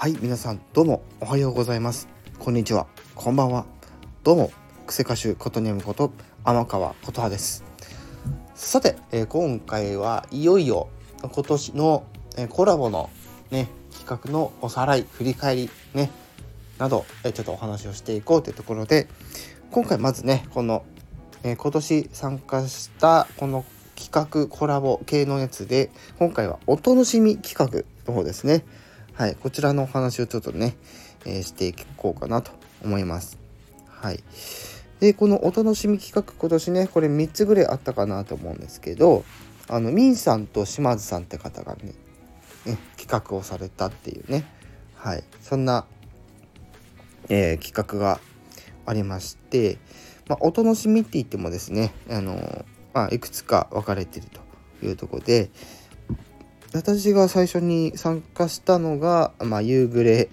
はい皆さんどうもおはようございます。こんにちは。こんばんは。どうもクセ歌手ことにむこと天川琴葉です。さて、えー、今回はいよいよ今年の、えー、コラボのね企画のおさらい振り返りねなど、えー、ちょっとお話をしていこうというところで今回まずねこの、え今年参加したこの企画コラボ系のやつで今回はお楽しみ企画の方ですね。はい、こちらのお話をちょっとね、えー、していこうかなと思います。はい。で、このお楽しみ企画今年ね、これ3つぐらいあったかなと思うんですけど、あの、ミンさんと島津さんって方がね、ね企画をされたっていうね、はい、そんな、えー、企画がありまして、まあ、お楽しみって言ってもですね、あのまあ、いくつか分かれてるというとこで、私が最初に参加したのが、まあ、夕暮れ、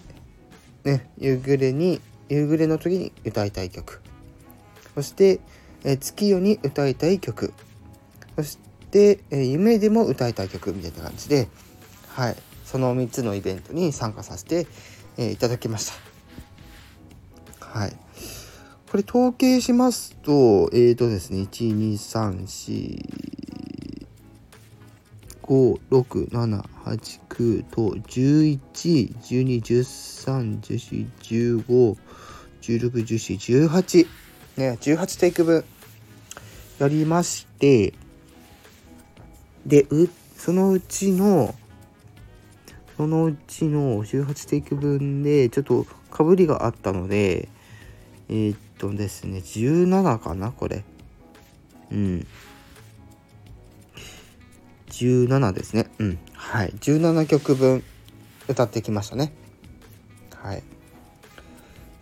ね、夕暮れに、夕暮れの時に歌いたい曲。そして、え月夜に歌いたい曲。そして、え夢でも歌いたい曲みたいな感じで、はい、その3つのイベントに参加させて、えいただきました。はい。これ統計しますと、えっ、ー、とですね、1、2、3、4、5、6、7、8、9と11、12、13、14、15、16、14、18。ね、18テイク分やりまして、で、う、そのうちの、そのうちの18テイク分で、ちょっとかぶりがあったので、えー、っとですね、17かな、これ。うん。17ですね。うん。はい。17曲分歌ってきましたね。はい。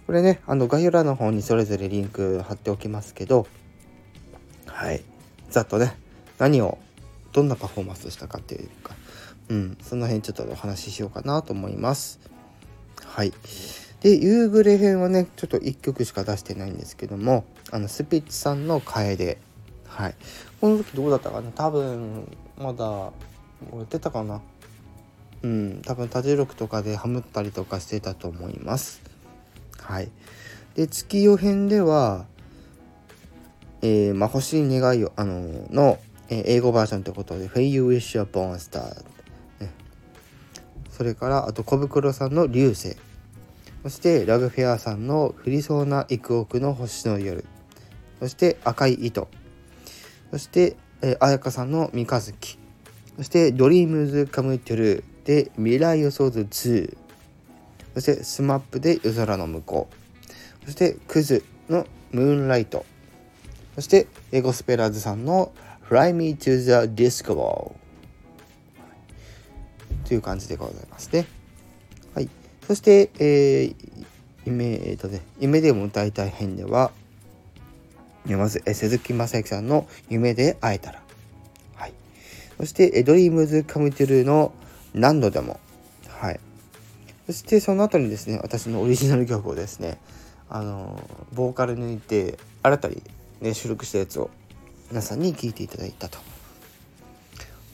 これね、あの概要欄の方にそれぞれリンク貼っておきますけど、はい。ざっとね、何を、どんなパフォーマンスしたかっていうか、うん、その辺ちょっとお話ししようかなと思います。はい。で、夕暮れ編はね、ちょっと1曲しか出してないんですけども、あの、スピッツさんの楓。はい。この時どうだったかな？多分、まだ売ってたかな？うん。多分多重録とかでハムったりとかしてたと思います。はい。で月夜編ではえー、まあ、星に願いをあのの、えー、英語バージョンということで「 When You Wish Upon a Star、ね」それからあとコブクロさんの「流星」そして RAG FAIR さんの「降りそうな幾億の星の夜」そして「赤い糸」そしてえー、絢香さんの三日月。そして DREAMS COME TRUE で未来予想図2そして SMAP で夜空の向こう。そしてくずのムーンライト。そしてえゴスペラーズさんの Fly Me to the Disco という感じでございますね。はい。そして、えー、夢、えっ、ー、とね、夢でも歌いたい編では、まず、え鈴木雅之さんの夢で逢えたら。はい。そして、え DREAMS COME TRUE の何度でも。はい。そしてその後にですね、私のオリジナル曲をですね、あの、ボーカル抜いて、新たに、ね、収録したやつを皆さんに聴いていただいたと。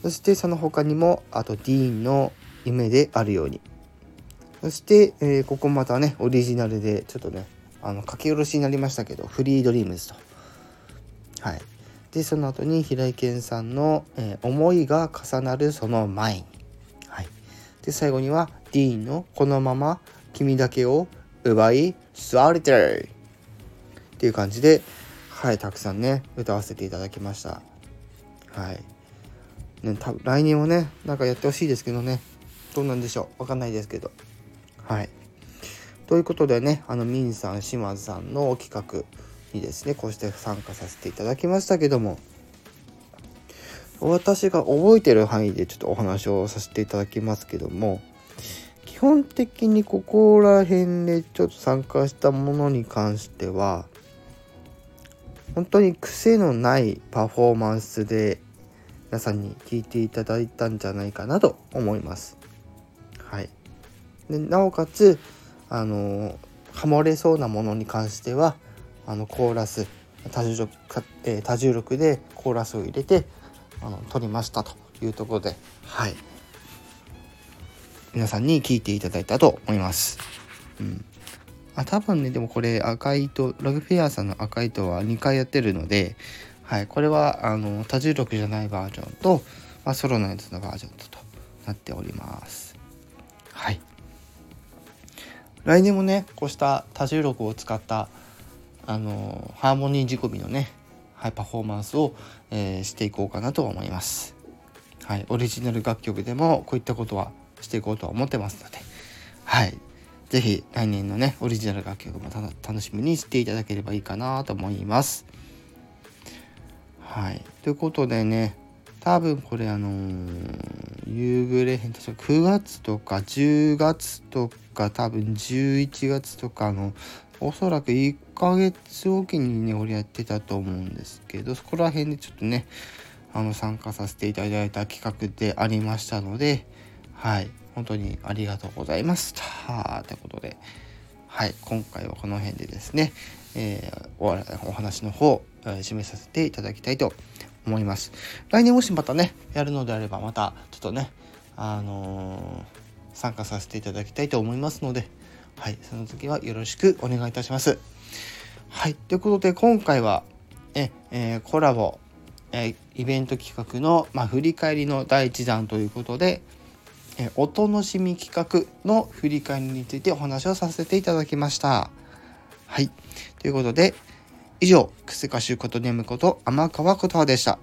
そしてその他にも、あとディーンの夢であるように。そして、えー、ここまたね、オリジナルで、ちょっとね、あの、書き下ろしになりましたけど、フリードリームズと。はい、でその後に平井堅さんの、えー、思いが重なるその前に」はい、で最後にはディーンの「このまま君だけを奪い座りてる」っていう感じで、はい、たくさんね歌わせていただきました。はい。ね、多分来年もねなんかやってほしいですけどね。どうなんでしょう。わかんないですけど。はい。ということでねあのミンさん島津さんの企画。にですねこうして参加させていただきましたけども私が覚えてる範囲でちょっとお話をさせていただきますけども基本的にここら辺でちょっと参加したものに関しては本当に癖のないパフォーマンスで皆さんに聞いていただいたんじゃないかなと思います。はい、でなおかつあのハモれそうなものに関してはあのコーラス多重力えー、多重力でコーラスを入れてあの撮りましたというところではい皆さんに聞いていただいたと思います。うん。あ、多分ね、でもこれ赤い糸、ラグフェアさんの赤い糸は2回やってるので、はい、これはあの多重録じゃないバージョンと、まあ、ソロのやつのバージョンととなっております。はい。来年もね、こうした多重録を使ったあのハーモニー仕込みのね、はい、パフォーマンスを、えー、していこうかなと思います。はい、オリジナル楽曲でもこういったことはしていこうとは思ってますので、はい、是非来年のねオリジナル楽曲も楽しみにしていただければいいかなと思います。はい、ということでね多分これあのー、夕暮れ編確か9月とか10月とか多分11月とかのおそらく1ヶ月おきにね俺やってたと思うんですけどそこら辺でちょっとねあの参加させていただいた企画でありましたのではい本当にありがとうございましたということではい今回はこの辺でですね、えー、おお話の方、え、締めさせていただきたいと思います来年もしまたねやるのであればまたちょっとねあのー、参加させていただきたいと思いますのではい、その時はよろしくお願いいたします。はい、ということで今回はえ、えー、コラボ、えイベント企画の、まあ、振り返りの第1弾ということで、えお楽しみ企画の振り返りについてお話をさせていただきました。はい、ということで以上、クセ歌手ことネムこと天川琴葉でした。